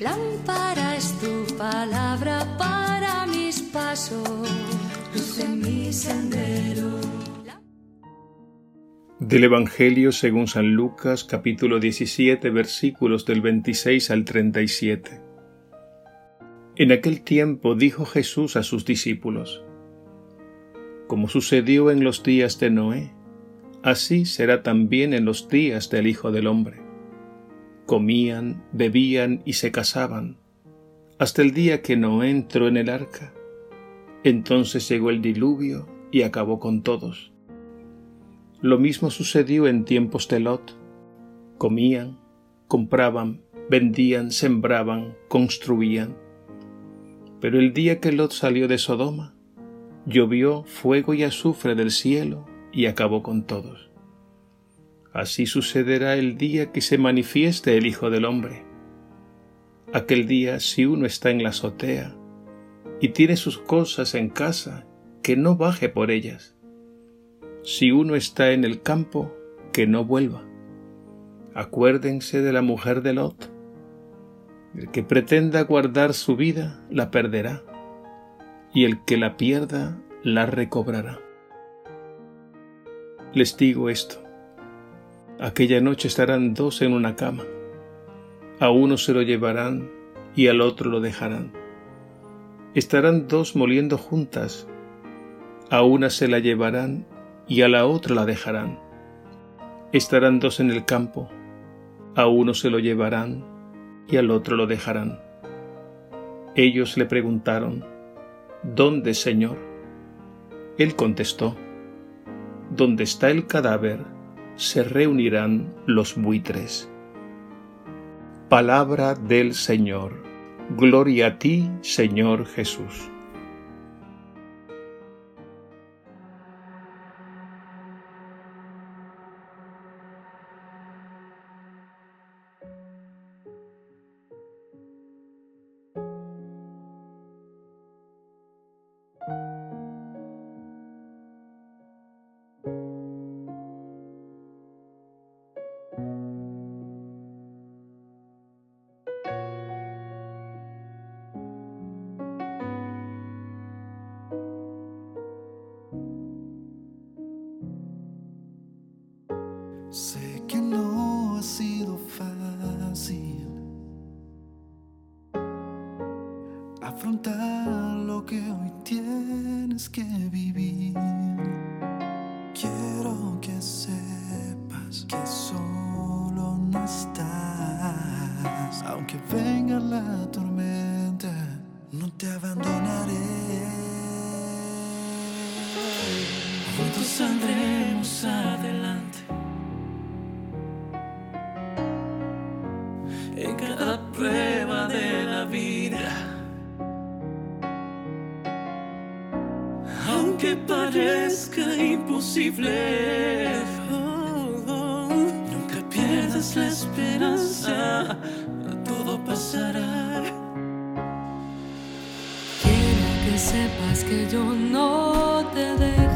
Lámpara es tu palabra para mis pasos, luz en mi sendero. Del Evangelio según San Lucas capítulo 17 versículos del 26 al 37. En aquel tiempo dijo Jesús a sus discípulos, Como sucedió en los días de Noé, así será también en los días del Hijo del Hombre comían, bebían y se casaban, hasta el día que Noé entró en el arca. Entonces llegó el diluvio y acabó con todos. Lo mismo sucedió en tiempos de Lot. Comían, compraban, vendían, sembraban, construían. Pero el día que Lot salió de Sodoma, llovió fuego y azufre del cielo y acabó con todos. Así sucederá el día que se manifieste el Hijo del Hombre. Aquel día, si uno está en la azotea y tiene sus cosas en casa, que no baje por ellas. Si uno está en el campo, que no vuelva. Acuérdense de la mujer de Lot. El que pretenda guardar su vida, la perderá, y el que la pierda, la recobrará. Les digo esto Aquella noche estarán dos en una cama. A uno se lo llevarán y al otro lo dejarán. Estarán dos moliendo juntas. A una se la llevarán y a la otra la dejarán. Estarán dos en el campo. A uno se lo llevarán y al otro lo dejarán. Ellos le preguntaron, ¿Dónde, Señor? Él contestó, ¿Dónde está el cadáver? Se reunirán los buitres. Palabra del Señor. Gloria a ti, Señor Jesús. Saldremos adelante. en cada prueba de la vida. Aunque parezca imposible, nunca pierdas la esperanza, todo pasará. Quiero que sepas que yo no te dejaré.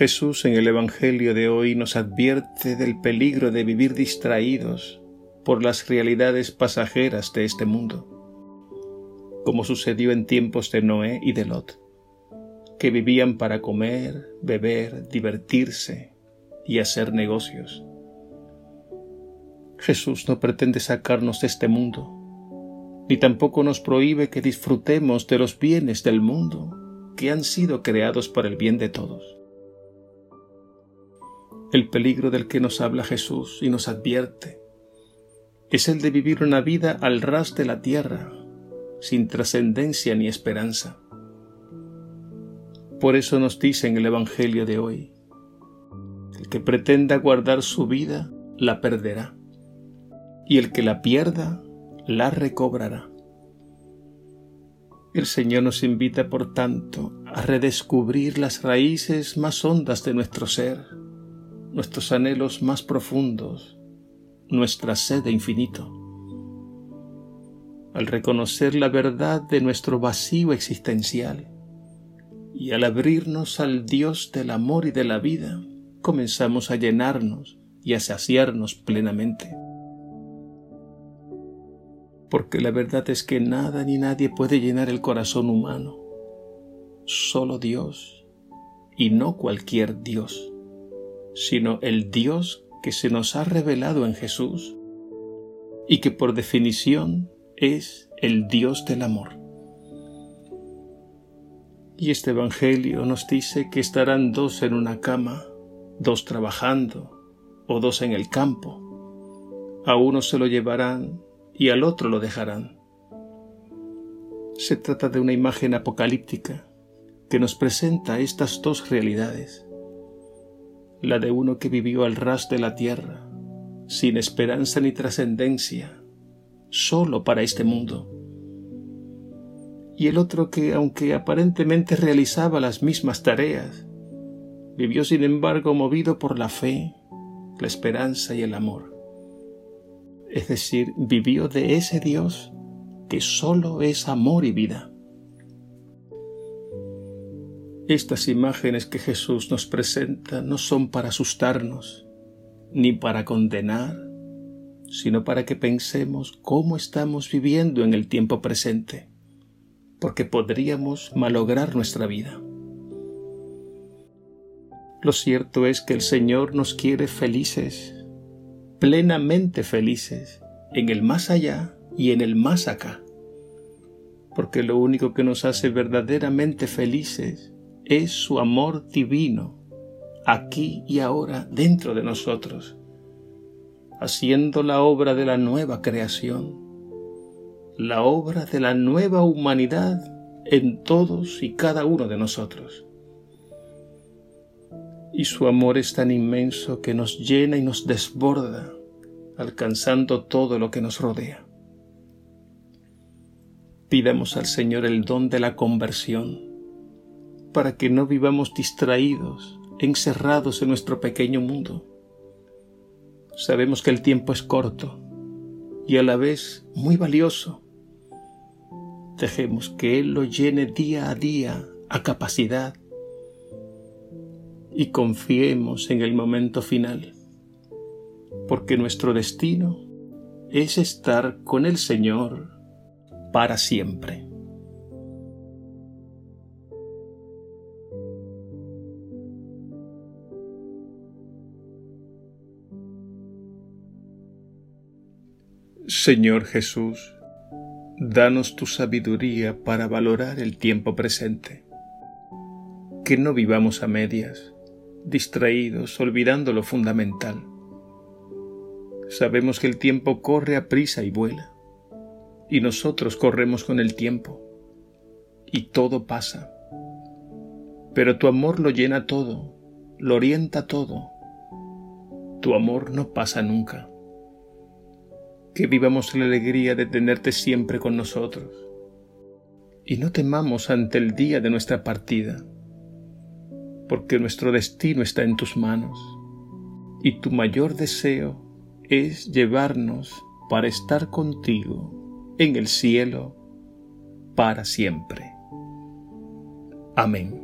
Jesús en el Evangelio de hoy nos advierte del peligro de vivir distraídos por las realidades pasajeras de este mundo, como sucedió en tiempos de Noé y de Lot, que vivían para comer, beber, divertirse y hacer negocios. Jesús no pretende sacarnos de este mundo, ni tampoco nos prohíbe que disfrutemos de los bienes del mundo que han sido creados para el bien de todos. El peligro del que nos habla Jesús y nos advierte es el de vivir una vida al ras de la tierra, sin trascendencia ni esperanza. Por eso nos dice en el Evangelio de hoy, el que pretenda guardar su vida, la perderá, y el que la pierda, la recobrará. El Señor nos invita, por tanto, a redescubrir las raíces más hondas de nuestro ser, nuestros anhelos más profundos, nuestra sed de infinito. Al reconocer la verdad de nuestro vacío existencial y al abrirnos al Dios del amor y de la vida, comenzamos a llenarnos y a saciarnos plenamente. Porque la verdad es que nada ni nadie puede llenar el corazón humano, solo Dios, y no cualquier Dios sino el Dios que se nos ha revelado en Jesús y que por definición es el Dios del amor. Y este Evangelio nos dice que estarán dos en una cama, dos trabajando o dos en el campo. A uno se lo llevarán y al otro lo dejarán. Se trata de una imagen apocalíptica que nos presenta estas dos realidades la de uno que vivió al ras de la tierra, sin esperanza ni trascendencia, solo para este mundo. Y el otro que, aunque aparentemente realizaba las mismas tareas, vivió sin embargo movido por la fe, la esperanza y el amor. Es decir, vivió de ese Dios que solo es amor y vida. Estas imágenes que Jesús nos presenta no son para asustarnos, ni para condenar, sino para que pensemos cómo estamos viviendo en el tiempo presente, porque podríamos malograr nuestra vida. Lo cierto es que el Señor nos quiere felices, plenamente felices, en el más allá y en el más acá, porque lo único que nos hace verdaderamente felices es su amor divino, aquí y ahora dentro de nosotros, haciendo la obra de la nueva creación, la obra de la nueva humanidad en todos y cada uno de nosotros. Y su amor es tan inmenso que nos llena y nos desborda, alcanzando todo lo que nos rodea. Pidamos al Señor el don de la conversión, para que no vivamos distraídos, encerrados en nuestro pequeño mundo. Sabemos que el tiempo es corto y a la vez muy valioso. Dejemos que Él lo llene día a día a capacidad y confiemos en el momento final, porque nuestro destino es estar con el Señor para siempre. Señor Jesús, danos tu sabiduría para valorar el tiempo presente. Que no vivamos a medias, distraídos, olvidando lo fundamental. Sabemos que el tiempo corre a prisa y vuela, y nosotros corremos con el tiempo, y todo pasa. Pero tu amor lo llena todo, lo orienta todo. Tu amor no pasa nunca que vivamos la alegría de tenerte siempre con nosotros y no temamos ante el día de nuestra partida, porque nuestro destino está en tus manos y tu mayor deseo es llevarnos para estar contigo en el cielo para siempre. Amén.